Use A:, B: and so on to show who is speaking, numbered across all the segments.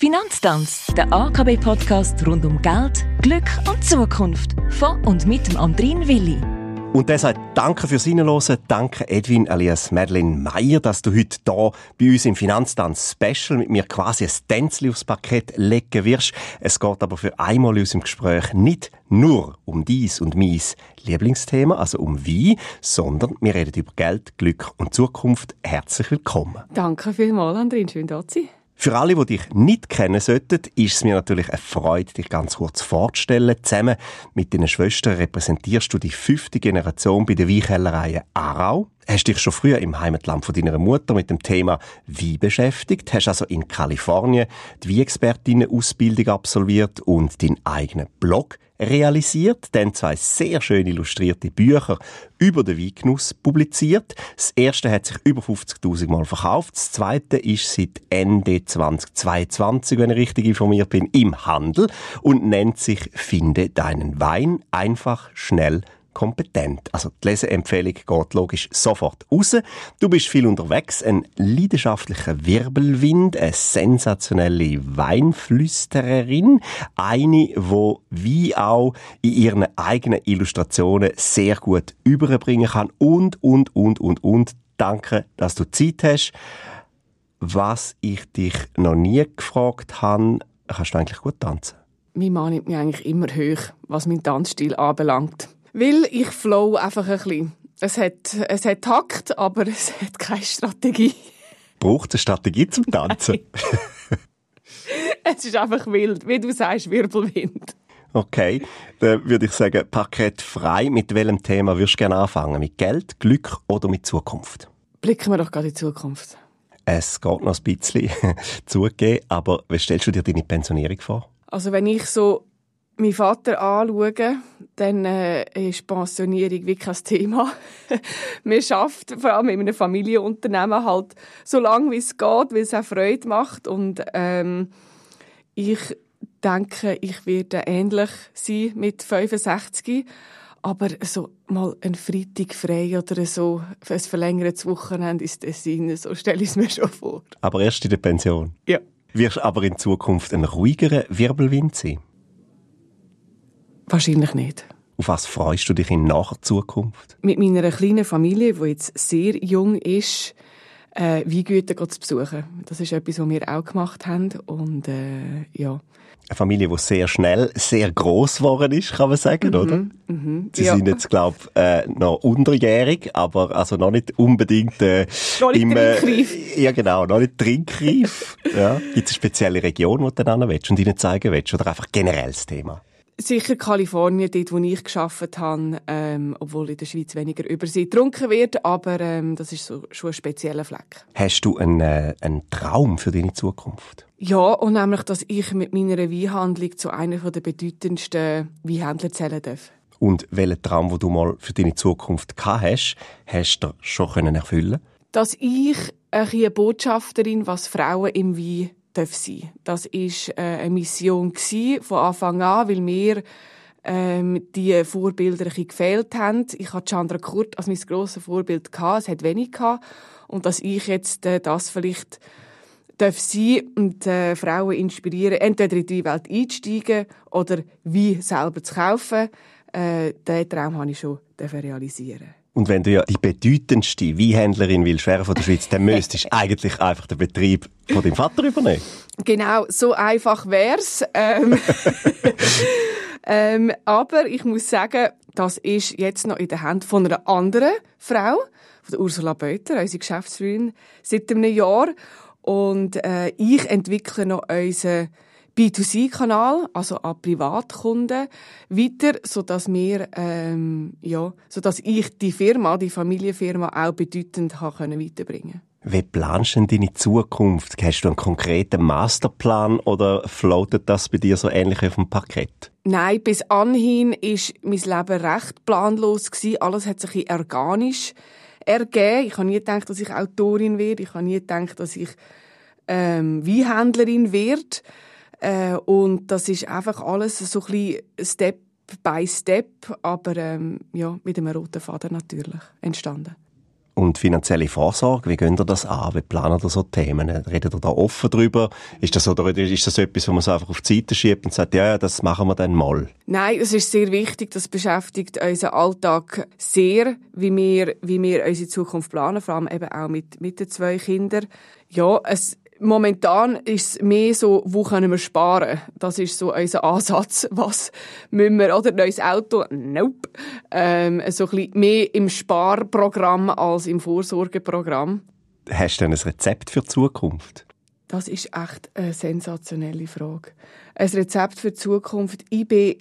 A: Finanztanz, der AKB-Podcast rund um Geld, Glück und Zukunft. Von und mit dem Andrin Willi.
B: Und der sagt Danke fürs Reinhören. Danke Edwin alias Madeleine Meyer, dass du heute hier bei uns im Finanztanz Special mit mir quasi ein Tänzchen aufs Parkett legen wirst. Es geht aber für einmal in unserem Gespräch nicht nur um dies und meins Lieblingsthema, also um Wein, sondern wir reden über Geld, Glück und Zukunft. Herzlich willkommen.
C: Danke vielmals, Andrin. Schön, da zu sein.
B: Für alle, die dich nicht kennen sollten, ist es mir natürlich eine Freude, dich ganz kurz vorzustellen. Zusammen mit deinen Schwestern repräsentierst du die fünfte Generation bei der Weinkellerei Aarau. Hast dich schon früher im Heimatland von deiner Mutter mit dem Thema Wein beschäftigt, hast also in Kalifornien die Weinexpertinnen-Ausbildung absolviert und deinen eigenen Blog realisiert, dann zwei sehr schön illustrierte Bücher über den Weingenuss publiziert. Das erste hat sich über 50.000 Mal verkauft, das zweite ist seit Ende 2022, wenn ich richtig informiert bin, im Handel und nennt sich Finde deinen Wein einfach schnell kompetent. Also die Leseempfehlung geht logisch sofort raus. Du bist viel unterwegs, ein leidenschaftlicher Wirbelwind, eine sensationelle Weinflüstererin, eine, wo wie auch in ihren eigenen Illustrationen sehr gut überbringen kann und, und, und, und, und. Danke, dass du Zeit hast. Was ich dich noch nie gefragt habe, kannst du eigentlich gut tanzen?
C: Mein Mann nimmt mich eigentlich immer hoch, was meinen Tanzstil anbelangt. Weil ich flow einfach ein bisschen. Es hat, es hat Takt, aber es hat keine Strategie.
B: Braucht es eine Strategie zum Tanzen?
C: es ist einfach wild, wie du sagst, Wirbelwind.
B: Okay, dann würde ich sagen, Parkett frei. Mit welchem Thema würdest du gerne anfangen? Mit Geld, Glück oder mit Zukunft?
C: Blicken wir doch gerade in die Zukunft.
B: Es geht noch ein bisschen zugegeben, aber wie stellst du dir deine Pensionierung vor?
C: Also wenn ich so meinen Vater anschaue, dann äh, ist Pensionierung wirklich kein Thema. Man schafft vor allem in einem Familienunternehmen halt so lange wie es geht, weil es auch Freude macht. Und ähm, ich denke, ich werde ähnlich sein mit 65. Aber so mal ein Freitag frei oder so, ein verlängertes Wochenende ist das Sinn, so stelle ich es mir schon vor.
B: Aber erst in der Pension?
C: Ja.
B: Wirst aber in Zukunft ein ruhigerer Wirbelwind sein?
C: Wahrscheinlich nicht.
B: Auf was freust du dich in naher Zukunft?
C: Mit meiner kleinen Familie, die jetzt sehr jung ist, äh, Weingüter zu besuchen. Das ist etwas, was wir auch gemacht haben. Und äh, ja.
B: Eine Familie, die sehr schnell sehr groß geworden ist, kann man sagen,
C: Mhm,
B: oder?
C: mhm,
B: Sie
C: ja.
B: sind jetzt, glaube ich, äh, noch unterjährig, aber also noch nicht unbedingt äh,
C: Noch nicht
B: äh,
C: trinkreif.
B: Ja, genau, noch nicht trinkreif. ja. Gibt es eine spezielle Region, wo du dann willst und ihnen zeigen willst? Oder einfach generell das Thema?
C: Sicher Kalifornien, dort, wo ich geschafft habe, ähm, obwohl in der Schweiz weniger über sie getrunken wird, aber ähm, das ist so, schon ein spezieller Fleck.
B: Hast du einen, äh, einen Traum für deine Zukunft?
C: Ja, und nämlich, dass ich mit meiner Weinhandlung zu einer der bedeutendsten Weinhändler zählen darf.
B: Und welchen Traum, den du mal für deine Zukunft gehabt hast, hast du schon können erfüllen?
C: Dass ich eine Botschafterin, was Frauen im Wein darf sein. Das ist äh, eine Mission von Anfang an, weil mir ähm, die Vorbilder ein gefehlt haben. Ich hatte Chandra Kurt als mein grosses Vorbild gehabt, es hat wenig gehabt. Und dass ich jetzt äh, das vielleicht darf sein und äh, Frauen inspirieren, entweder in die Welt einzusteigen oder wie selber zu kaufen, äh, diesen Traum habe ich schon realisieren.
B: Und wenn du ja die bedeutendste Weinhändlerin willst werden von der Schweiz, dann müsstest du eigentlich einfach den Betrieb von deinem Vater übernehmen.
C: Genau, so einfach wär's. Ähm, ähm, aber ich muss sagen, das ist jetzt noch in der Hand von einer anderen Frau, von Ursula Beuter, unsere Geschäftsführerin, seit einem Jahr. Und äh, ich entwickle noch unseren B2C-Kanal, also an Privatkunden, weiter, so dass wir, ähm, ja, so dass ich die Firma, die Familienfirma auch bedeutend habe können weiterbringen.
B: Wie planst du denn deine Zukunft? Hast du einen konkreten Masterplan oder floatet das bei dir so ähnlich auf dem Parkett?
C: Nein, bis anhin ist mein Leben recht planlos gewesen. Alles hat sich ein bisschen organisch ergeben. Ich habe nie gedacht, dass ich Autorin werde. Ich habe nie gedacht, dass ich ähm, Weinhändlerin werde. Äh, und das ist einfach alles so ein bisschen Step by Step, aber ähm, ja, mit einem roten Faden natürlich entstanden.
B: und finanzielle Vorsorge, wie gehen ihr das an? Wie planen ihr so Themen? Redet ihr da offen drüber? Ist das, oder ist das etwas, wo man so einfach auf die Seite schiebt und sagt, ja, ja, das machen wir dann mal?
C: Nein, es ist sehr wichtig. Das beschäftigt unseren Alltag sehr, wie wir, wie wir unsere Zukunft planen, vor allem eben auch mit, mit den zwei Kindern. Ja, es, Momentan ist es mehr so, wo können wir sparen? Das ist so unser Ansatz. Was müssen wir, oder? Neues Auto? Nope. Ähm, so ein bisschen mehr im Sparprogramm als im Vorsorgeprogramm.
B: Hast du denn ein Rezept für die Zukunft?
C: Das ist echt eine sensationelle Frage. Ein Rezept für die Zukunft. Ich bin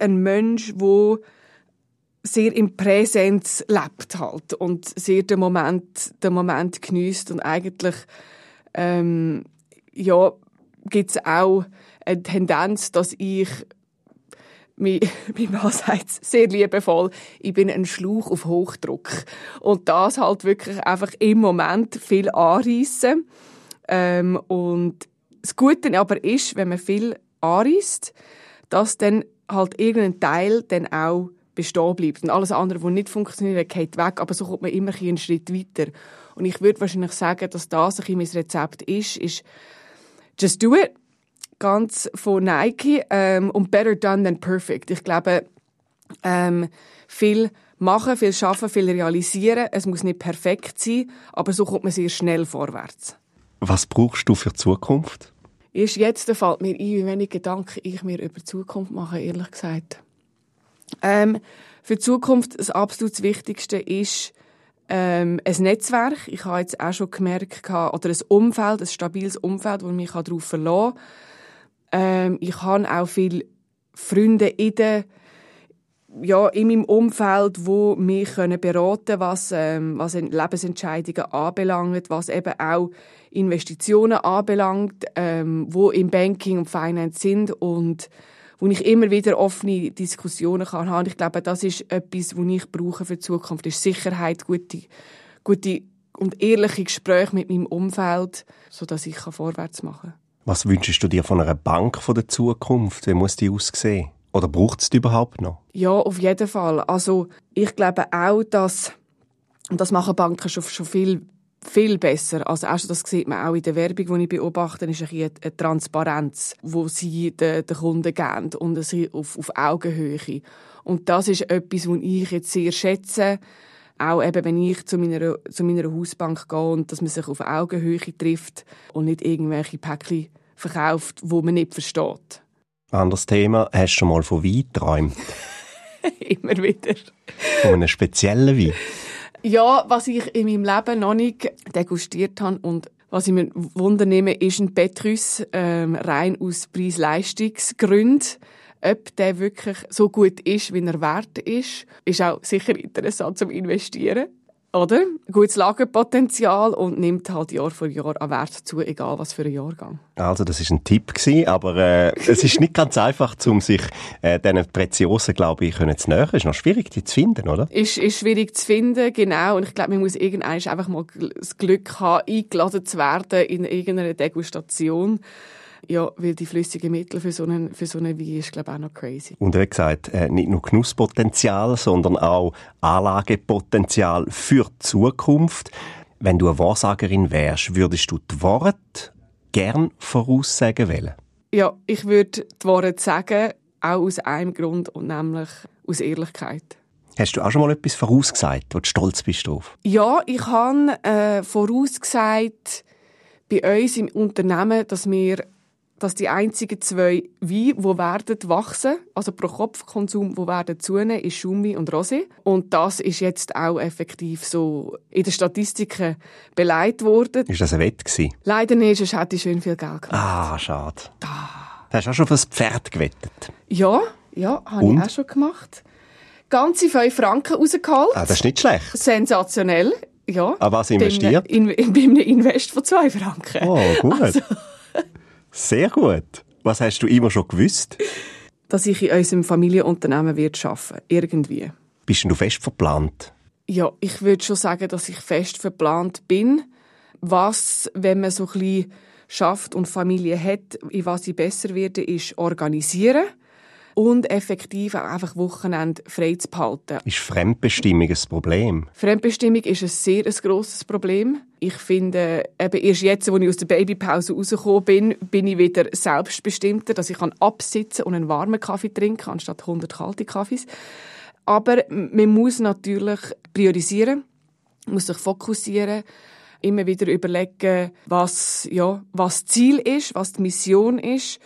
C: ein Mensch, der sehr im Präsenz lebt halt und sehr den Moment, den Moment genießt und eigentlich ähm, ja, gibt es auch eine Tendenz, dass ich mein, Mann sagt sehr liebevoll, ich bin ein Schlauch auf Hochdruck. Und das halt wirklich einfach im Moment viel anreissen. Ähm, und das Gute aber ist, wenn man viel anreisst, dass dann halt irgendein Teil dann auch bestehen bleibt. Und alles andere, was nicht funktioniert, geht weg. Aber so kommt man immer einen Schritt weiter. Und ich würde wahrscheinlich sagen, dass das ein mein Rezept ist, ist Just Do It, ganz von Nike ähm, und Better Done Than Perfect. Ich glaube, ähm, viel machen, viel schaffen, viel realisieren. Es muss nicht perfekt sein, aber so kommt man sehr schnell vorwärts.
B: Was brauchst du für die Zukunft?
C: Erst jetzt fällt mir ein, wie wenig Gedanken ich mir über die Zukunft mache, ehrlich gesagt. Ähm, für die Zukunft das absolut Wichtigste ist ähm, ein Netzwerk. Ich habe jetzt auch schon gemerkt, oder ein Umfeld, ein stabiles Umfeld, wo ich mich darauf verlassen kann. Ähm, ich habe auch viele Freunde in der ja, in meinem Umfeld, wo mich können beraten was, ähm, was Lebensentscheidungen anbelangt, was eben auch Investitionen anbelangt, ähm, wo im Banking und Finance sind und wo ich immer wieder offene Diskussionen kann haben. Ich glaube, das ist etwas, was ich brauche für die Zukunft, ist Sicherheit, gute, gute und ehrliche Gespräche mit meinem Umfeld, sodass ich vorwärts machen kann.
B: Was wünschst du dir von einer Bank von der Zukunft? Wie muss die aussehen? Oder braucht es die überhaupt noch?
C: Ja, auf jeden Fall. Also ich glaube auch, dass und das machen Banken schon, schon viel viel besser. Also erst das sieht man auch in der Werbung, die ich beobachte, ist eine, eine Transparenz, wo sie den, den Kunden geben und auf, auf Augenhöhe. Und das ist etwas, was ich jetzt sehr schätze. Auch eben, wenn ich zu meiner, zu meiner Hausbank gehe und dass man sich auf Augenhöhe trifft und nicht irgendwelche Päckchen verkauft, wo man nicht versteht.
B: Anderes Thema. Hast du schon mal von Wein geträumt?
C: Immer wieder.
B: Von einem speziellen Wein?
C: Ja, was ich in meinem Leben noch nicht degustiert habe und was ich mir wundernehme, ist ein Petrus ähm, rein aus Preis-Leistungsgründen. Ob der wirklich so gut ist, wie er wert ist, ist auch sicher interessant zum Investieren oder? Gutes Lagerpotenzial und nimmt halt Jahr für Jahr an Wert zu, egal was für ein Jahrgang.
B: Also das ist ein Tipp gewesen, aber äh, es ist nicht ganz einfach, um sich äh, diesen Preziosen, glaube ich, können zu nähern. Es ist noch schwierig, die zu finden, oder?
C: Ist, ist schwierig zu finden, genau. Und ich glaube, man muss irgendwann einfach mal das Glück haben, eingeladen zu werden in irgendeiner Degustation. Ja, weil die flüssigen Mittel für so einen, für so einen Wein ist, glaube ich, auch noch crazy.
B: Und wie gesagt, äh, nicht nur Genusspotenzial, sondern auch Anlagepotenzial für die Zukunft. Wenn du eine Wahrsagerin wärst, würdest du die Worte gern voraussagen wollen?
C: Ja, ich würde die Worte sagen, auch aus einem Grund, und nämlich aus Ehrlichkeit.
B: Hast du auch schon mal etwas vorausgesagt, wo du stolz bist drauf?
C: Ja, ich habe äh, vorausgesagt bei uns im Unternehmen, dass wir dass die einzigen zwei Weine, die werden wachsen, also pro Kopf-Konsum, die werden zunehmen, ist Schumi und Rosé. Und das ist jetzt auch effektiv so in den Statistiken beleidigt worden.
B: Ist das ein Wett gewesen?
C: Leider nicht, sonst hätte ich schön viel Geld gemacht.
B: Ah, schade. Ah. Hast du auch schon für das Pferd gewettet?
C: Ja, ja, habe ich auch schon gemacht. Ganze fünf Franken rausgeholt.
B: Ah, das ist nicht schlecht.
C: Sensationell. Ja.
B: Aber was investiert?
C: Bei einem, in, bei einem Invest von zwei Franken.
B: Oh, gut. Also, sehr gut. Was hast du immer schon gewusst?
C: Dass ich in unserem Familienunternehmen wird arbeiten irgendwie.
B: Bist du fest verplant?
C: Ja, ich würde schon sagen, dass ich fest verplant bin. Was, wenn man so ein bisschen schafft und Familie hat, in was ich besser werde, ist organisieren und effektiv auch einfach Wochenende frei zu behalten.
B: Ist Fremdbestimmung ein Problem?
C: Fremdbestimmung ist ein sehr ein grosses Problem. Ich finde, eben erst jetzt, als ich aus der Babypause rausgekommen bin, bin ich wieder selbstbestimmter, dass ich absitzen und einen warmen Kaffee trinken kann, anstatt 100 kalte Kaffees. Aber man muss natürlich priorisieren, muss sich fokussieren, immer wieder überlegen, was, ja, was Ziel ist, was die Mission ist,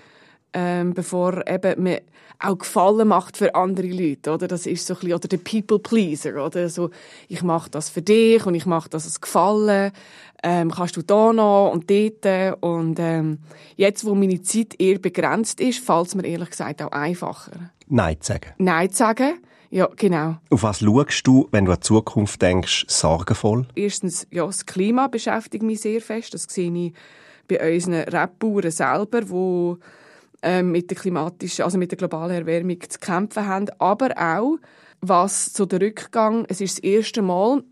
C: ähm, bevor eben man auch Gefallen macht für andere Leute, oder? Das ist so ein bisschen, oder der People Pleaser, oder? So, ich mache das für dich und ich mache das als Gefallen. Ähm, kannst du da noch und dort und ähm, jetzt, wo meine Zeit eher begrenzt ist, fällt es mir ehrlich gesagt auch einfacher.
B: Nein zu sagen.
C: Nein zu sagen. Ja, genau.
B: Auf was schaust du, wenn du an die Zukunft denkst, sorgenvoll?
C: Erstens, ja, das Klima beschäftigt mich sehr fest. Das sehe ich bei unseren Rebbauern selber, die mit der klimatischen, also mit der globalen Erwärmung zu kämpfen haben. Aber auch, was zu der Rückgang, es ist das erste Mal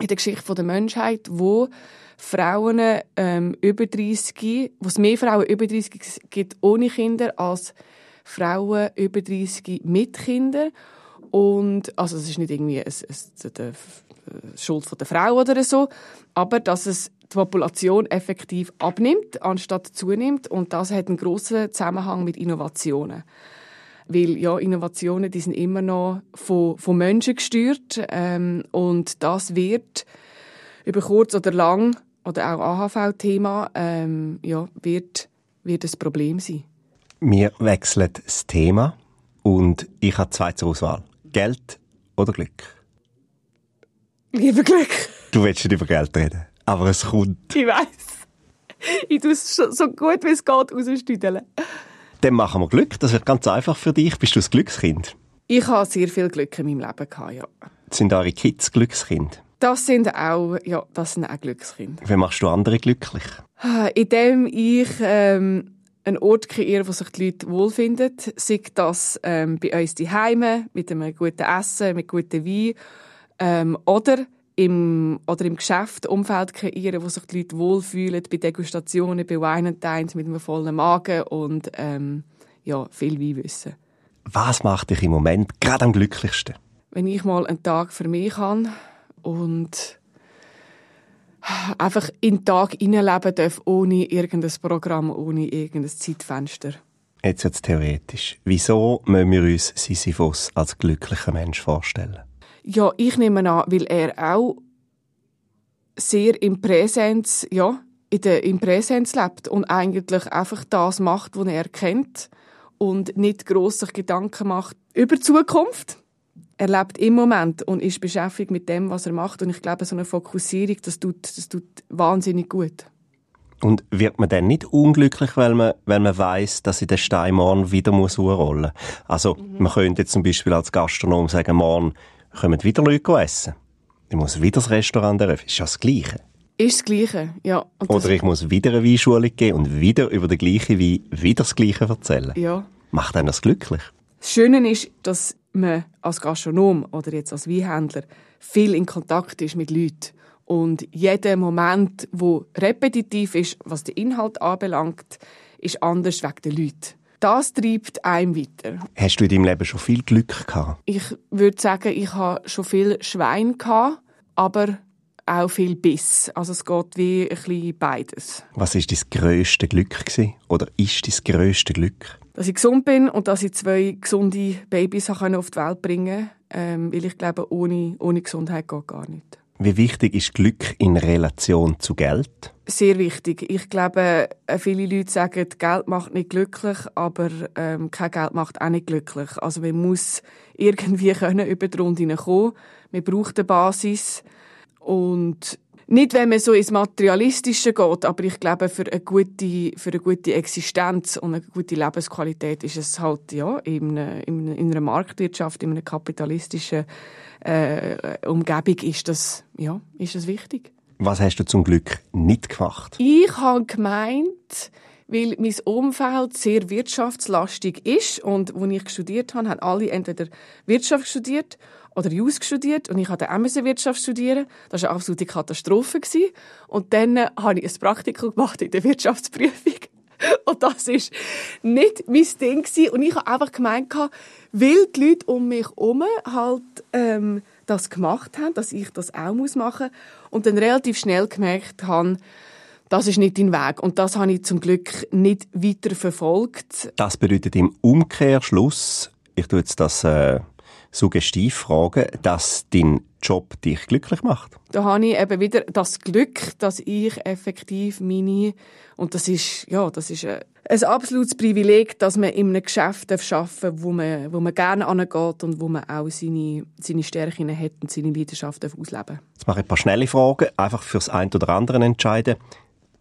C: in der Geschichte der Menschheit, wo Frauen ähm, über 30, wo es mehr Frauen über 30 gibt ohne Kinder als Frauen über 30 mit Kindern. Und, also es ist nicht irgendwie eine, eine, eine Schuld der Frau oder so, aber dass es die Population effektiv abnimmt, anstatt zunimmt. Und das hat einen grossen Zusammenhang mit Innovationen. Weil ja, Innovationen, die sind immer noch von, von Menschen gesteuert. Ähm, und das wird über kurz oder lang, oder auch AHV-Thema, ähm, ja, wird, wird ein Problem sein.
B: Wir wechseln das Thema und ich habe zwei zur Auswahl. Geld oder Glück?
C: Lieber Glück.
B: Du willst nicht über Geld reden, aber es kommt.
C: Ich weiß. Ich tue es so gut wie es geht rausstüdeln.
B: Dann machen wir Glück. Das wird ganz einfach für dich. Bist du ein Glückskind?
C: Ich habe sehr viel Glück in meinem Leben gehabt, ja.
B: Sind eure Kids Glückskind?
C: Das sind auch, ja, das sind auch Glückskinder.
B: Wie machst du andere glücklich?
C: Indem ich ähm, einen Ort kreieren, wo sich die Leute wohlfinden. Sei das ähm, bei uns die Heime mit einem guten Essen, mit gutem Wein ähm, oder im, oder im Geschäft Umfeld kreieren, wo sich die Leute wohlfühlen, bei Degustationen, bei Weinentines mit einem vollen Magen und ähm, ja, viel Wein wissen.
B: Was macht dich im Moment gerade am glücklichsten?
C: Wenn ich mal einen Tag für mich habe und einfach in den Tag hineinleben darf, ohne irgendein Programm, ohne irgendein Zeitfenster.
B: Jetzt es theoretisch. Wieso müssen wir uns Sisyphus als glücklicher Mensch vorstellen?
C: Ja, ich nehme an, weil er auch sehr im Präsenz, ja, in der, im Präsenz lebt und eigentlich einfach das macht, was er kennt und nicht gross sich Gedanken macht über die Zukunft er lebt im Moment und ist beschäftigt mit dem, was er macht. Und ich glaube, so eine Fokussierung, das tut, das tut wahnsinnig gut.
B: Und wird man dann nicht unglücklich, weil man, weil man weiß, dass in der Stein morgen wieder muss rollen Also, mhm. man könnte jetzt zum Beispiel als Gastronom sagen, morgen kommen wieder Leute essen. Ich muss wieder das Restaurant eröffnen. Ist ja das Gleiche.
C: Ist das Gleiche, ja.
B: Und Oder ich muss wieder eine Weinschule gehen und wieder über den gleichen Wein wieder das Gleiche erzählen.
C: Ja.
B: Macht einen das glücklich?
C: Das Schöne ist, dass man als Gastronom oder jetzt als Weinhändler viel in Kontakt ist mit Leuten. Und jeder Moment, wo repetitiv ist, was den Inhalt anbelangt, ist anders wegen den Leuten. Das treibt einem weiter.
B: Hast du in deinem Leben schon viel Glück gehabt?
C: Ich würde sagen, ich habe schon viel Schwein gehabt, aber auch viel Biss. Also es geht wie ein bisschen beides.
B: Was ist dein grösste Glück gewesen? Oder ist dein grösste Glück?
C: dass ich gesund bin und dass ich zwei gesunde Babys auf die Welt bringen konnte. Ähm, weil ich glaube, ohne, ohne Gesundheit geht gar nicht.
B: Wie wichtig ist Glück in Relation zu Geld?
C: Sehr wichtig. Ich glaube, äh, viele Leute sagen, Geld macht nicht glücklich, aber ähm, kein Geld macht auch nicht glücklich. Also man muss irgendwie können über die Runde kommen. Man braucht eine Basis. Und nicht, wenn man so ins Materialistische geht, aber ich glaube, für eine gute, für eine gute Existenz und eine gute Lebensqualität ist es halt, ja, in, einer, in einer Marktwirtschaft, in einer kapitalistischen äh, Umgebung ist das, ja, ist das wichtig.
B: Was hast du zum Glück nicht gemacht?
C: Ich habe gemeint, weil mein Umfeld sehr wirtschaftslastig ist und wo ich studiert habe, haben alle entweder Wirtschaft studiert oder Jus studiert und ich hatte auch Wirtschaft studieren. Das war eine absolute Katastrophe. Und dann habe ich ein Praktikum gemacht in der Wirtschaftsprüfung. und das ist nicht mein Ding. Und ich habe einfach gemeint, weil die Leute um mich herum halt ähm, das gemacht haben, dass ich das auch machen muss. Und dann relativ schnell gemerkt habe, das ist nicht dein Weg. Und das habe ich zum Glück nicht weiter verfolgt.
B: Das bedeutet im Umkehrschluss, ich tue jetzt das äh, suggestiv fragen, dass dein Job dich glücklich macht.
C: Da habe ich eben wieder das Glück, dass ich effektiv meine, und das ist, ja, das ist ein, ein absolutes Privileg, dass man in einem Geschäft arbeiten darf, wo man, wo man gerne angeht und wo man auch seine, seine Stärken hat und seine Leidenschaft ausleben
B: Jetzt mache ich ein paar schnelle Fragen, einfach fürs ein oder andere entscheiden.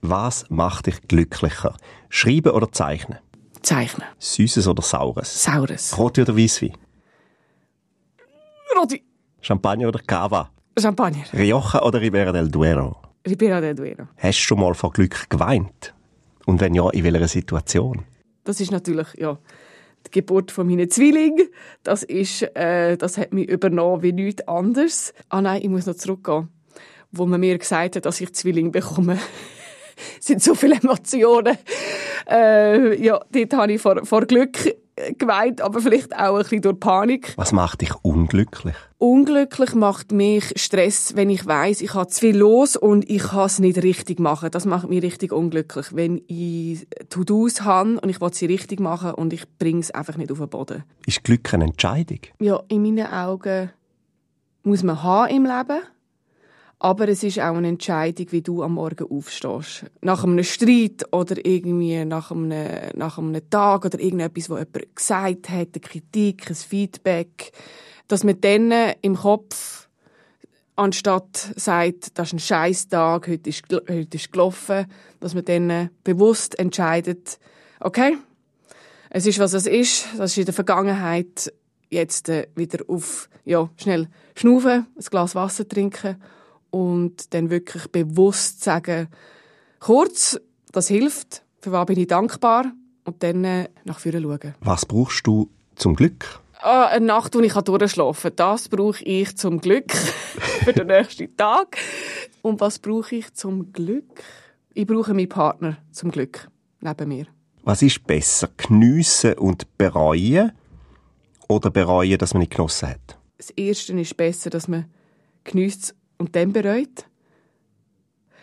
B: Was macht dich glücklicher? Schreiben oder zeichnen?
C: Zeichnen.
B: Süßes oder Saures?
C: Saures.
B: Rote oder Weisswein?
C: Roti.
B: Champagner oder Cava?
C: Champagner.
B: Rioja oder Ribera del Duero?
C: Ribera del Duero.
B: Hast du schon mal vor Glück geweint? Und wenn ja, in welcher Situation?
C: Das ist natürlich, ja, die Geburt von meinen Zwillingen. Das ist, äh, das hat mich übernommen wie nichts anderes. Ah nein, ich muss noch zurückgehen. Wo man mir gesagt hat, dass ich Zwilling bekomme. sind so viele Emotionen. Äh, ja, dort habe ich vor, vor Glück geweint, aber vielleicht auch ein bisschen durch Panik.
B: Was macht dich unglücklich?
C: Unglücklich macht mich Stress, wenn ich weiß, ich habe zu viel los und ich kann es nicht richtig machen. Das macht mich richtig unglücklich, wenn ich To-Dos habe und ich will sie richtig machen und ich bringe es einfach nicht auf den Boden.
B: Ist Glück eine Entscheidung?
C: Ja, in meinen Augen muss man haben im Leben. Aber es ist auch eine Entscheidung, wie du am Morgen aufstehst. Nach einem Streit oder irgendwie nach einem, nach einem Tag oder irgendetwas, wo jemand gesagt hat, eine Kritik, ein Feedback, dass man dann im Kopf anstatt sagt, das ist ein scheiß Tag, heute ist, heute ist gelaufen, dass man dann bewusst entscheidet, okay, es ist, was es ist, das ist in der Vergangenheit, jetzt wieder auf, ja, schnell schnaufen, ein Glas Wasser trinken und dann wirklich bewusst sagen, kurz, das hilft, für was bin ich dankbar und dann äh, nach vorne schauen.
B: Was brauchst du zum Glück?
C: Ah, eine Nacht, wo ich durchschlafen kann. Das brauche ich zum Glück für den nächsten Tag. Und was brauche ich zum Glück? Ich brauche meinen Partner zum Glück neben mir.
B: Was ist besser, geniessen und bereuen oder bereuen, dass man nicht genossen hat?
C: Das Erste ist besser, dass man genießt und dann bereut.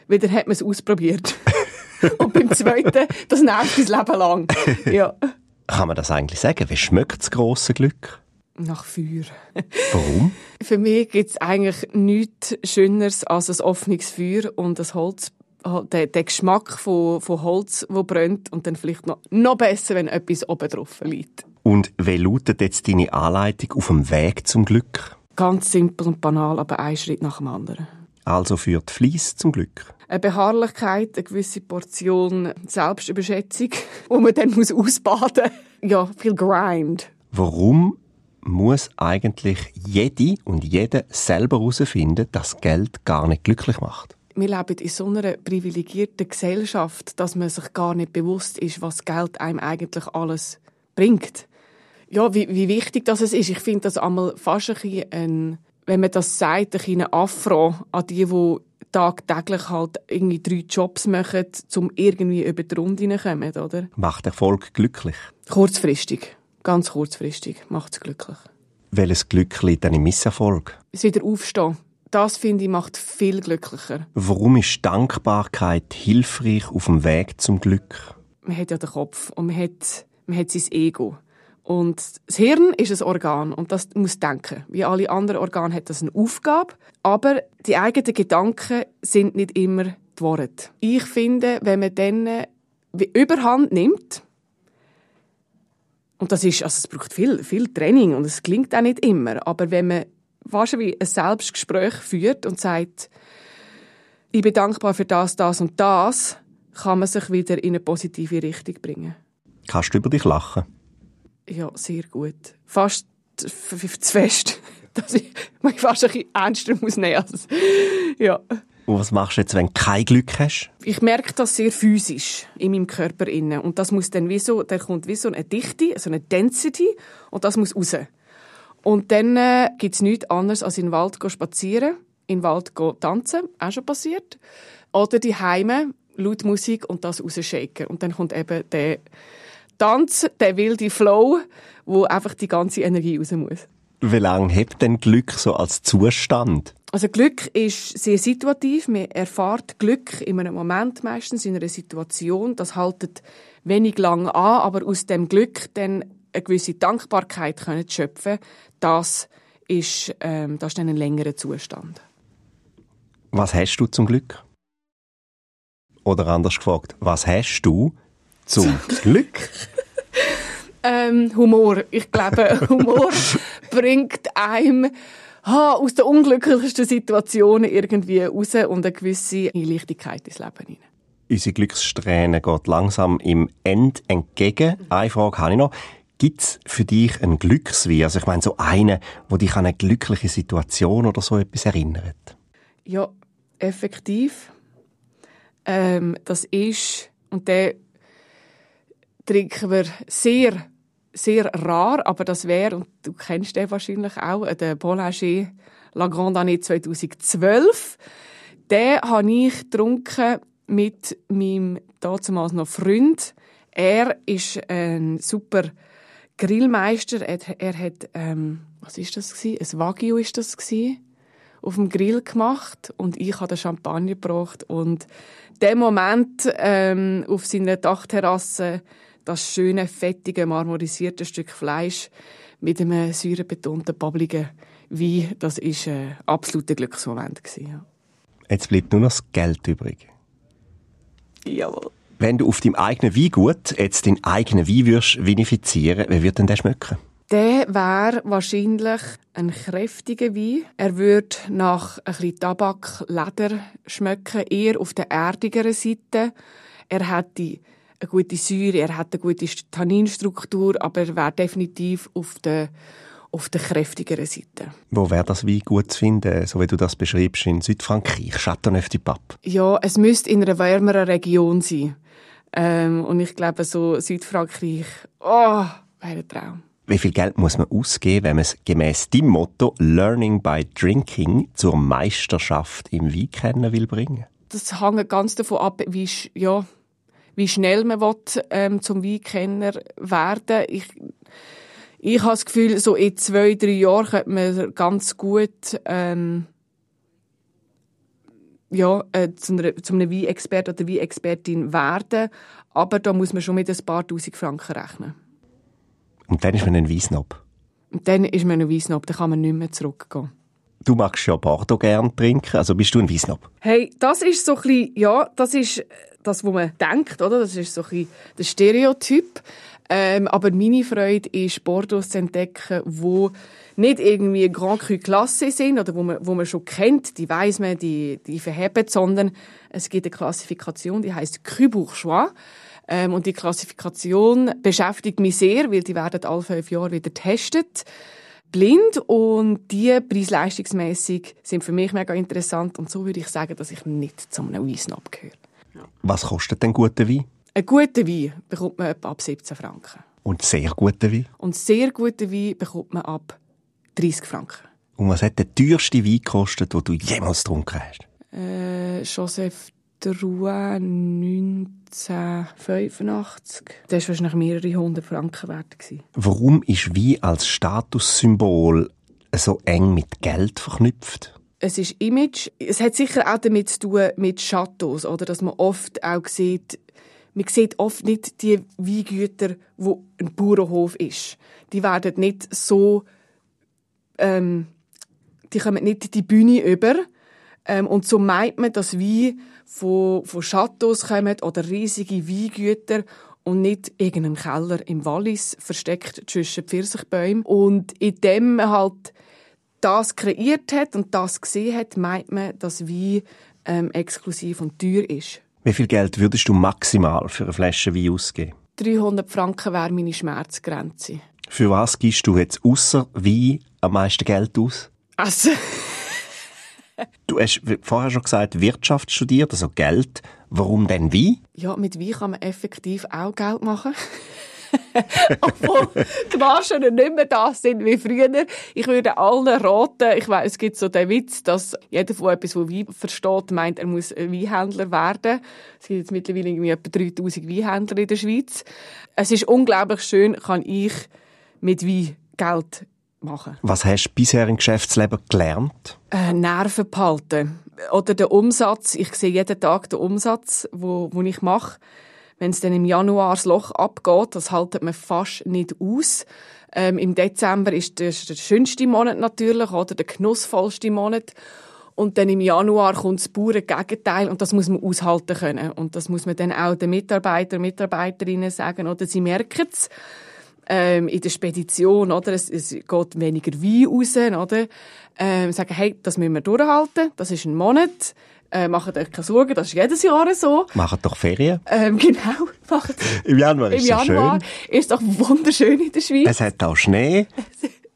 C: Dann hat man es ausprobiert. und beim Zweiten, das nervt das Leben lang. Ja.
B: Kann man das eigentlich sagen? Wie schmeckt das grosse Glück?
C: Nach Feuer.
B: Warum?
C: Für mich gibt es eigentlich nichts Schöneres als ein offenes Feuer und das Holz, der, der Geschmack von, von Holz, wo brennt und dann vielleicht noch, noch besser, wenn etwas oben drauf liegt.
B: Und wie lautet jetzt deine Anleitung auf dem Weg zum Glück?
C: Ganz simpel und banal, aber ein Schritt nach dem anderen.
B: Also führt Fleiss zum Glück?
C: Eine Beharrlichkeit, eine gewisse Portion Selbstüberschätzung, wo man dann muss ausbaden muss. Ja, viel Grind.
B: Warum muss eigentlich jede und jeder selber herausfinden, dass Geld gar nicht glücklich macht?
C: Wir leben in so einer privilegierten Gesellschaft, dass man sich gar nicht bewusst ist, was Geld einem eigentlich alles bringt ja, wie, wie wichtig das ist. Ich finde das einmal fast ein bisschen, ein, wenn man das sagt, ein bisschen Afro an die, die tagtäglich halt irgendwie drei Jobs machen, um irgendwie über die Runde hineinkommen, oder?
B: Macht Erfolg glücklich?
C: Kurzfristig. Ganz kurzfristig macht es glücklich.
B: Welches Glück liegt dann im Misserfolg?
C: Es wieder aufstehen. Das, finde ich, macht viel glücklicher.
B: Warum ist Dankbarkeit hilfreich auf dem Weg zum Glück?
C: Man hat ja den Kopf und man hat, man hat sein Ego. Und das Hirn ist ein Organ und das muss denken. Wie alle anderen Organe hat das eine Aufgabe, aber die eigenen Gedanken sind nicht immer die Worte. Ich finde, wenn man dann Überhand nimmt, und das ist, also es braucht viel, viel Training und es klingt auch nicht immer, aber wenn man wahrscheinlich ein Selbstgespräch führt und sagt, ich bin dankbar für das, das und das, kann man sich wieder in eine positive Richtung bringen.
B: Kannst du über dich lachen?
C: Ja, sehr gut. Fast zu fest. Dass ich mich fast ein bisschen ernster muss nehmen muss. Ja.
B: Und was machst du jetzt, wenn du kein Glück hast?
C: Ich merke das sehr physisch in meinem Körper innen. Und das muss dann wie so, da kommt wie so eine Dichte, so eine Density. Und das muss raus. Und dann äh, gibt es nichts anderes, als in den Wald spazieren, in den Wald tanzen, auch schon passiert. Oder die Heime laut Musik und das rausschaken. Und dann kommt eben der Tanz, der wilde Flow, wo einfach die ganze Energie raus muss.
B: Wie lange hebt denn Glück so als Zustand?
C: Also Glück ist sehr situativ. Man erfahrt Glück in einem Moment meistens, in einer Situation. Das haltet wenig lang an, aber aus dem Glück dann eine gewisse Dankbarkeit können schöpfen, das ist, ähm, das ist dann ein längerer Zustand.
B: Was hast du zum Glück? Oder anders gefragt, was hast du zum Glück?
C: ähm, Humor. Ich glaube, Humor bringt einem ha, aus den unglücklichsten Situationen irgendwie raus und eine gewisse Leichtigkeit ins Leben hinein.
B: Unsere Glückssträhne geht langsam im End entgegen. Eine Frage habe ich noch. Gibt es für dich einen Glückswein? Also ich meine so einen, wo dich an eine glückliche Situation oder so etwas erinnert?
C: Ja, effektiv. Ähm, das ist, und der trinken wir sehr, sehr rar, aber das wäre, und du kennst den wahrscheinlich auch, äh, der Boulanger La Grande Année 2012. Den habe ich getrunken mit meinem damals noch Freund. Er ist ein super Grillmeister. Er, er hat, ähm, was ist das gewesen? Ein Wagyu ist das gewesen, auf dem Grill gemacht und ich habe den Champagner gebracht und der Moment ähm, auf seiner Dachterrasse, das schöne, fettige, marmorisierte Stück Fleisch mit einem säurebetonten, bubbligen Wein, das ist ein absoluter Glücksmoment ja.
B: Jetzt bleibt nur noch das Geld übrig.
C: Jawohl.
B: Wenn du auf deinem eigenen Weingut jetzt deinen eigenen Wein würdest vinifizieren, wie würde denn der schmecken?
C: Der wäre wahrscheinlich ein kräftiger Wein. Er würde nach ein bisschen Tabak, Leder schmecken, eher auf der erdigeren Seite. Er hätte eine gute Säure, er hat eine gute Tanninstruktur, aber er wäre definitiv auf der auf der kräftigeren Seite.
B: Wo wäre das Wein gut zu finden, so wie du das beschreibst, in Südfrankreich, Châteauneuf-du-Pape?
C: Ja, es müsste in einer wärmeren Region sein. Ähm, und ich glaube, so Südfrankreich, oh, wäre ein Traum.
B: Wie viel Geld muss man ausgeben, wenn man es gemäss deinem Motto Learning by Drinking zur Meisterschaft im Wein kennen will bringen?
C: Das hängt ganz davon ab, wie, ja, wie schnell man will, ähm, zum Weinkenner werden. Ich, ich habe das Gefühl, so in zwei, drei Jahren könnte man ganz gut ähm, ja, äh, zu, einer, zu einem Weinexpert oder Weinexpertin werden. Aber da muss man schon mit ein paar Tausend Franken rechnen.
B: Und dann ist man ein Weissnob?
C: Und dann ist man ein Weissnob, dann kann man nicht mehr zurückgehen.
B: Du magst ja Bordeaux gern trinken, also bist du ein Weissnob?
C: Hey, das ist so ein bisschen, ja, das ist das, was man denkt, oder? Das ist so ein bisschen der Stereotyp. Ähm, aber meine Freude ist, Bordeaux zu entdecken, wo nicht irgendwie Grand Cru Klasse sind oder wo man, wo man schon kennt, die weiß man, die, die verheben, sondern es gibt eine Klassifikation, die heißt Cru Bourgeois. Ähm, und die Klassifikation beschäftigt mich sehr, weil die werden alle fünf Jahre wieder getestet. Blind und die preis-leistungsmässig sind für mich mega interessant und so würde ich sagen, dass ich nicht zu einem Weinsnob gehöre.
B: Was kostet denn guter Wein?
C: Ein guter Wein bekommt man etwa ab 17 Franken.
B: Und sehr guter Wein?
C: Und sehr guter Wein bekommt man ab 30 Franken.
B: Und was hat der teuerste Wein gekostet, den du jemals getrunken hast?
C: Äh, Joseph Drouin 1985. Das war wahrscheinlich mehrere hundert Franken wert.
B: Warum ist Wein als Statussymbol so eng mit Geld verknüpft?
C: Es ist Image. Es hat sicher auch damit zu tun mit Chateaus, oder? Dass man oft auch sieht, man sieht oft nicht die Weingüter, wo ein Bauernhof ist. Die werden nicht so, ähm, die kommen nicht die Bühne über. Ähm, und so meint man, dass Wein von, von Chateaus kommen oder riesige Weingüter und nicht irgendein Keller im Wallis versteckt zwischen Pfirsichbäumen. Und in dem halt das kreiert hat und das gesehen hat, meint man, dass Wein ähm, exklusiv und teuer ist.
B: Wie viel Geld würdest du maximal für eine Flasche Wein ausgeben?
C: 300 Franken wäre meine Schmerzgrenze.
B: Für was gibst du jetzt außer Wein am meisten Geld aus?
C: Also...
B: du hast vorher schon gesagt, Wirtschaft studiert, also Geld. Warum denn Wein?
C: Ja, mit Wein kann man effektiv auch Geld machen. Obwohl die Margen nicht mehr da sind wie früher. Ich würde allen raten, ich weiß, es gibt so den Witz, dass jeder, der etwas von Wein versteht, meint, er muss ein Weinhändler werden. Es gibt jetzt mittlerweile irgendwie etwa 3000 Weinhändler in der Schweiz. Es ist unglaublich schön, kann ich mit Wein Geld machen.
B: Was hast du bisher im Geschäftsleben gelernt?
C: Äh, Nerven behalten. Oder der Umsatz. Ich sehe jeden Tag den Umsatz, wo, wo ich mache. Wenn es dann im Januar das Loch abgeht, das haltet man fast nicht aus. Ähm, Im Dezember ist das der schönste Monat natürlich, oder der genussvollste Monat. Und dann im Januar kommt das pure Gegenteil und das muss man aushalten können. Und das muss man dann auch den Mitarbeitern, Mitarbeiterinnen sagen, oder sie merken es ähm, in der Spedition, oder? Es, es geht weniger Wein raus, oder? Ähm, sagen, hey, das müssen wir durchhalten, das ist ein Monat, äh, macht euch keine Sorgen, das ist jedes Jahr so.
B: Macht doch Ferien.
C: Ähm, genau, macht
B: Im Januar ist
C: Im Januar
B: schön.
C: ist doch wunderschön in der Schweiz.
B: Es hat auch Schnee.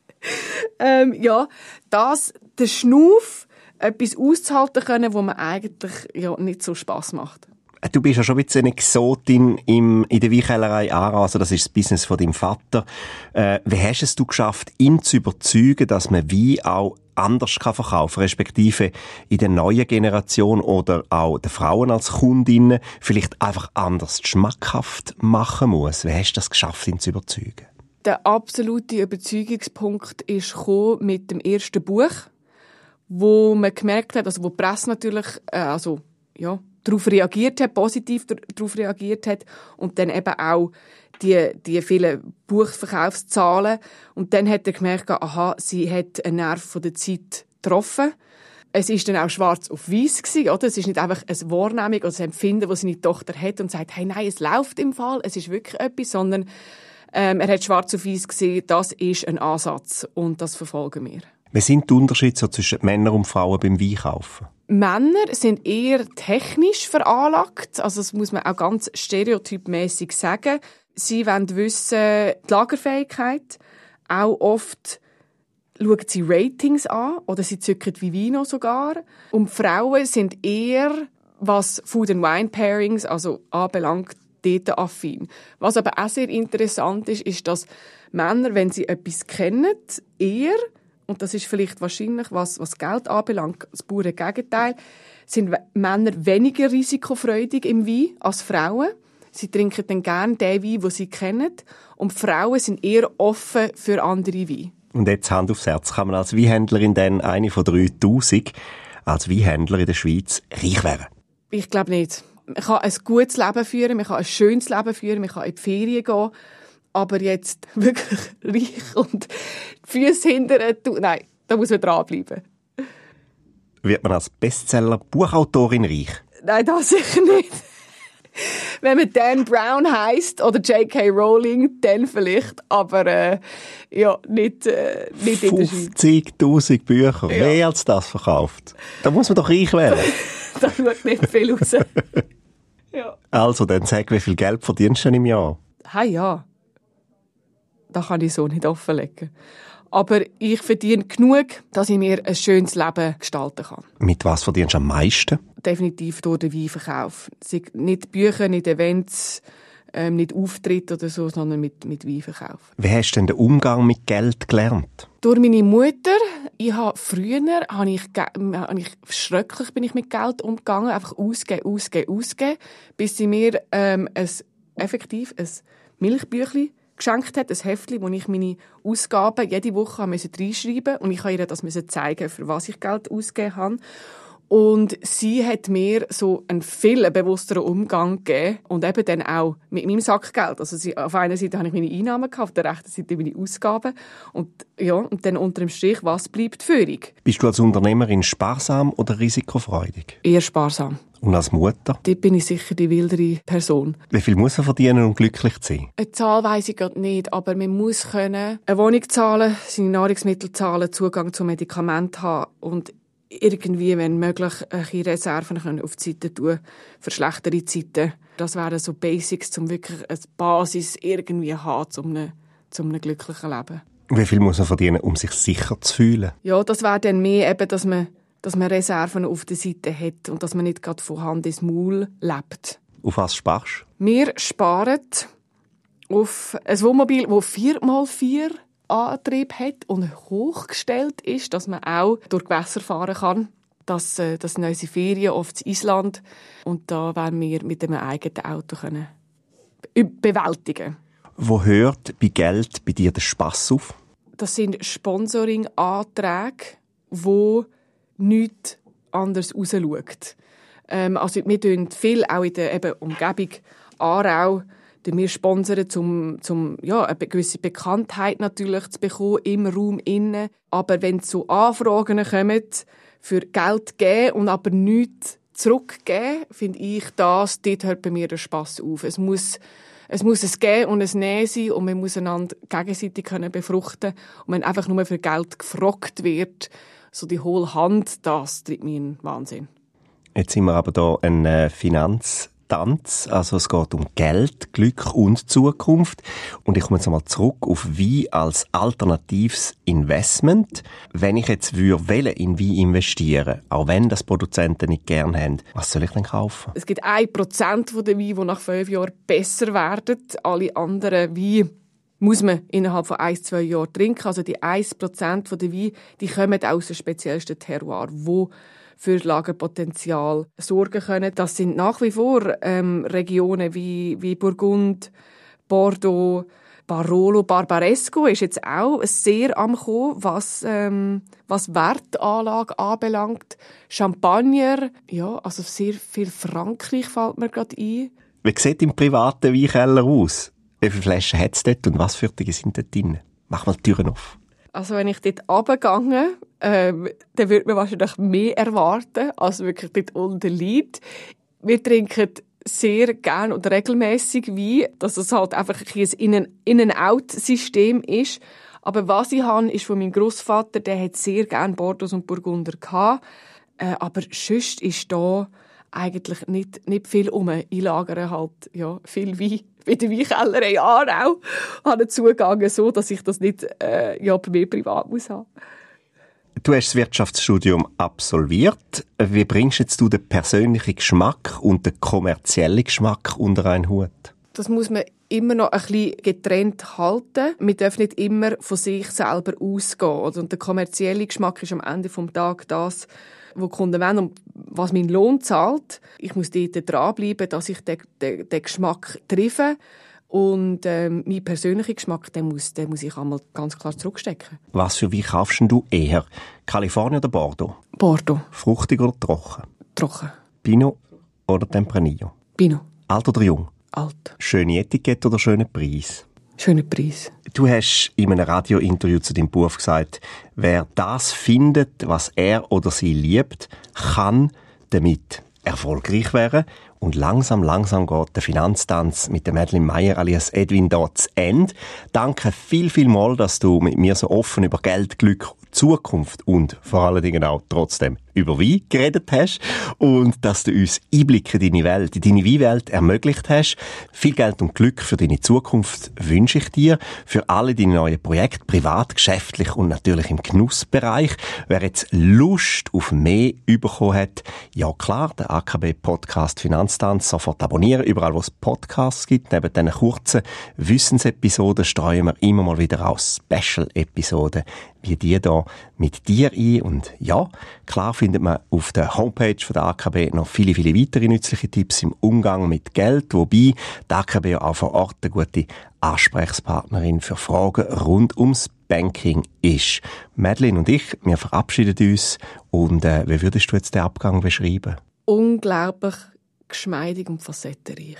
C: ähm, ja, das, der Schnuff, etwas auszuhalten können, wo man eigentlich ja, nicht so Spaß macht.
B: Du bist ja schon ein bisschen eine Exotin im, in der Weinkellerei Aarau, also das ist das Business von deinem Vater. Äh, wie hast es du geschafft, ihn zu überzeugen, dass man Wein auch anders kann verkaufen, respektive in der neuen Generation oder auch den Frauen als Kundinnen vielleicht einfach anders schmackhaft machen muss? Wie hast du das geschafft, ihn zu überzeugen?
C: Der absolute Überzeugungspunkt ist mit dem ersten Buch, wo man gemerkt hat, also wo die Presse natürlich, äh, also ja, darauf reagiert hat, positiv darauf reagiert hat und dann eben auch die, die vielen Buchverkaufszahlen. Und dann hat er gemerkt, aha, sie hat einen Nerv von der Zeit getroffen. Es ist dann auch schwarz auf weiß gewesen, oder? Es ist nicht einfach eine Wahrnehmung oder ein Empfinden, das seine Tochter hat und sagt, hey, nein, es läuft im Fall, es ist wirklich etwas, sondern ähm, er hat schwarz auf weiß gesehen, das ist ein Ansatz und das verfolgen wir.
B: Wie sind die Unterschiede so zwischen Männern und Frauen beim Weinkaufen?
C: Männer sind eher technisch veranlagt, also das muss man auch ganz stereotypmäßig sagen. Sie wollen wissen, die Lagerfähigkeit, auch oft schauen sie Ratings an oder sie zücken wie Vino sogar. Und Frauen sind eher, was Food and Wine Pairings also anbelangt, dort affin. Was aber auch sehr interessant ist, ist, dass Männer, wenn sie etwas kennen, eher und das ist vielleicht wahrscheinlich, was, was Geld anbelangt, das pure Gegenteil, sind Männer weniger risikofreudig im Wein als Frauen. Sie trinken dann gerne den Wein, den sie kennen. Und Frauen sind eher offen für andere Weine.
B: Und jetzt Hand aufs Herz, kann man als Weinhändlerin dann eine von 3000 als Weinhändler in der Schweiz reich werden?
C: Ich glaube nicht. Man kann ein gutes Leben führen, man kann ein schönes Leben führen, man kann in die Ferien gehen aber jetzt wirklich reich und die Füße hinterher, nein, da muss man dranbleiben.
B: Wird man als Bestseller-Buchautorin reich?
C: Nein, das sicher nicht. Wenn man Dan Brown heißt oder J.K. Rowling, dann vielleicht, aber äh, ja, nicht, äh, nicht in der Schweiz.
B: 50'000 Bücher, ja. mehr als das verkauft. Da muss man doch reich werden.
C: da schaut nicht viel raus.
B: ja. Also, dann sag, wie viel Geld verdienst du im Jahr?
C: Ha ja, das kann ich so nicht offenlegen. Aber ich verdiene genug, dass ich mir ein schönes Leben gestalten kann.
B: Mit was verdienst du am meisten?
C: Definitiv durch den Weinverkauf. Nicht Bücher, nicht Events, ähm, nicht Auftritte oder so, sondern mit, mit Weinverkauf.
B: Wie hast du denn den Umgang mit Geld gelernt?
C: Durch meine Mutter. Ich habe früher, habe ich, habe ich, schrecklich bin ich mit Geld umgegangen. Einfach ausgeben, ausgeben, ausgeben. Bis sie mir, ähm, ein, effektiv ein Milchbüchlein geschenkt hat, ein Heftchen, wo ich meine Ausgaben jede Woche reinschreiben musste und ich habe ihr das zeigen, für was ich Geld ausgegeben habe. Und sie hat mir so einen viel bewussteren Umgang gegeben und eben dann auch mit meinem Sackgeld. Also sie, auf einer Seite habe ich meine Einnahmen gehabt, auf der rechten Seite meine Ausgaben. Und, ja, und dann unter dem Strich, was bleibt Führung?
B: Bist du als Unternehmerin sparsam oder risikofreudig?
C: Eher sparsam.
B: Und als Mutter?
C: Dort bin ich sicher die wildere Person.
B: Wie viel muss man verdienen, um glücklich zu sein?
C: Eine Zahl weiss ich gerade nicht, aber man muss können eine Wohnung zahlen, seine Nahrungsmittel zahlen, Zugang zu Medikamenten haben und irgendwie, wenn möglich, ein Reserven können auf die Seite tun für schlechtere Zeiten. Das wären so Basics, um wirklich eine Basis irgendwie haben, um einem, um einem glücklichen Leben.
B: Wie viel muss man verdienen, um sich sicher zu fühlen?
C: Ja, das wäre dann mehr eben, dass man, dass man Reserven auf der Seite hat und dass man nicht gerade von Hand ins Maul lebt.
B: Auf was sparst
C: du? Wir sparen auf ein Wohnmobil, das 4x4 Antrieb hat und hochgestellt ist, dass man auch durch Gewässer fahren kann. Das, äh, das sind unsere Ferien oft in Island. Und da werden wir mit einem eigenen Auto können bewältigen
B: Wo hört bei Geld bei dir der Spass auf?
C: Das sind Sponsoring-Anträge, wo nichts anders rausschauen. Ähm, also wir tun viel auch in der eben, Umgebung Aarau wir sponsern, um, um ja, eine gewisse Bekanntheit natürlich zu bekommen im Raum innen. Aber wenn zu so Anfragen kommen, für Geld geben und aber nichts zurückgeben, finde ich, das, dort hört bei mir der Spass auf. Es muss, es muss ein Gehen und ein Nehmen sein und man muss einander gegenseitig können befruchten. Und wenn einfach nur für Geld gefragt wird, so die hohle Hand, das tritt mir in Wahnsinn.
B: Jetzt sind wir aber da ein äh, Finanz Tanz. Also es geht um Geld, Glück und Zukunft. Und ich komme jetzt einmal zurück auf Wein als alternatives Investment. Wenn ich jetzt würde in Wein investieren, auch wenn das Produzenten nicht gerne haben, was soll ich denn kaufen?
C: Es gibt ein Prozent von den Wein, die nach fünf Jahren besser werden. Alle anderen Weine muss man innerhalb von ein, zwei Jahren trinken. Also die 1% der Wein, die kommen aus dem speziellsten Terroir, wo für Lagerpotenzial sorgen können. Das sind nach wie vor ähm, Regionen wie, wie Burgund, Bordeaux, Barolo, Barbaresco ist jetzt auch sehr am kommen, was, ähm, was Wertanlage anbelangt. Champagner, ja, also sehr viel Frankreich fällt mir gerade ein.
B: Wie sieht im privaten Weinkeller aus? Wie viele Flaschen hat es dort und was für die sind dort drin? Mach mal die Türen auf.
C: Also wenn ich dort runtergehe, ähm, dann würde man wahrscheinlich mehr erwarten, als wirklich dort unten liegt. Wir trinken sehr gern und regelmäßig Wein, dass es halt einfach ein In-and-Out-System ist. Aber was ich habe, ist von meinem Großvater, der hat sehr gern Bordeaux und Burgunder gehabt. Äh, aber sonst ist da eigentlich nicht, nicht viel um. Ich lagere halt, ja, viel Wein bei der Weinkeller in Aarau. Habe Zugang so, dass ich das nicht, äh, ja, bei mir privat muss haben.
B: Du hast das Wirtschaftsstudium absolviert. Wie bringst jetzt du den persönlichen Geschmack und den kommerziellen Geschmack unter einen Hut?
C: Das muss man immer noch ein bisschen getrennt halten. Man darf nicht immer von sich selber ausgehen. Und der kommerzielle Geschmack ist am Ende des Tages das, wo Kunden wollen und was mein Lohn zahlt. Ich muss dort dranbleiben, dass ich den, den, den Geschmack treffe. Und ähm, mein persönlicher Geschmack, den muss, den muss ich einmal ganz klar zurückstecken.
B: Was für Wein kaufst du eher? Kalifornien oder Bordeaux?
C: Bordeaux.
B: Fruchtig oder trocken?
C: Trocken.
B: Pinot oder Tempranillo?
C: Pinot.
B: Alt oder jung?
C: Alt.
B: Schöne Etikette oder schöner Preis?
C: Schöner Preis.
B: Du hast in einem Radiointerview zu deinem Buch gesagt, wer das findet, was er oder sie liebt, kann damit erfolgreich werden. Und langsam, langsam geht der Finanztanz mit der Madeline Meyer alias Edwin da zu Ende. Danke viel, viel mal, dass du mit mir so offen über Geld, Glück, Zukunft und vor allen Dingen auch trotzdem über Wein geredet hast und dass du uns Einblicke in deine Welt, in deine Weinwelt ermöglicht hast. Viel Geld und Glück für deine Zukunft wünsche ich dir, für alle deine neuen Projekte, privat, geschäftlich und natürlich im Genussbereich. Wer jetzt Lust auf mehr bekommen hat, ja klar, der AKB Podcast Finanztanz sofort abonnieren, überall wo es Podcasts gibt. Neben diesen kurzen Wissensepisoden streuen wir immer mal wieder auch Special-Episoden wie die da mit dir ein. Und ja, klar findet man auf der Homepage von der AKB noch viele, viele weitere nützliche Tipps im Umgang mit Geld, wobei die AKB auch vor Ort eine gute Ansprechpartnerin für Fragen rund ums Banking ist. Madeline und ich, wir verabschieden uns und äh, wie würdest du jetzt den Abgang beschreiben?
C: Unglaublich geschmeidig und facettenreich.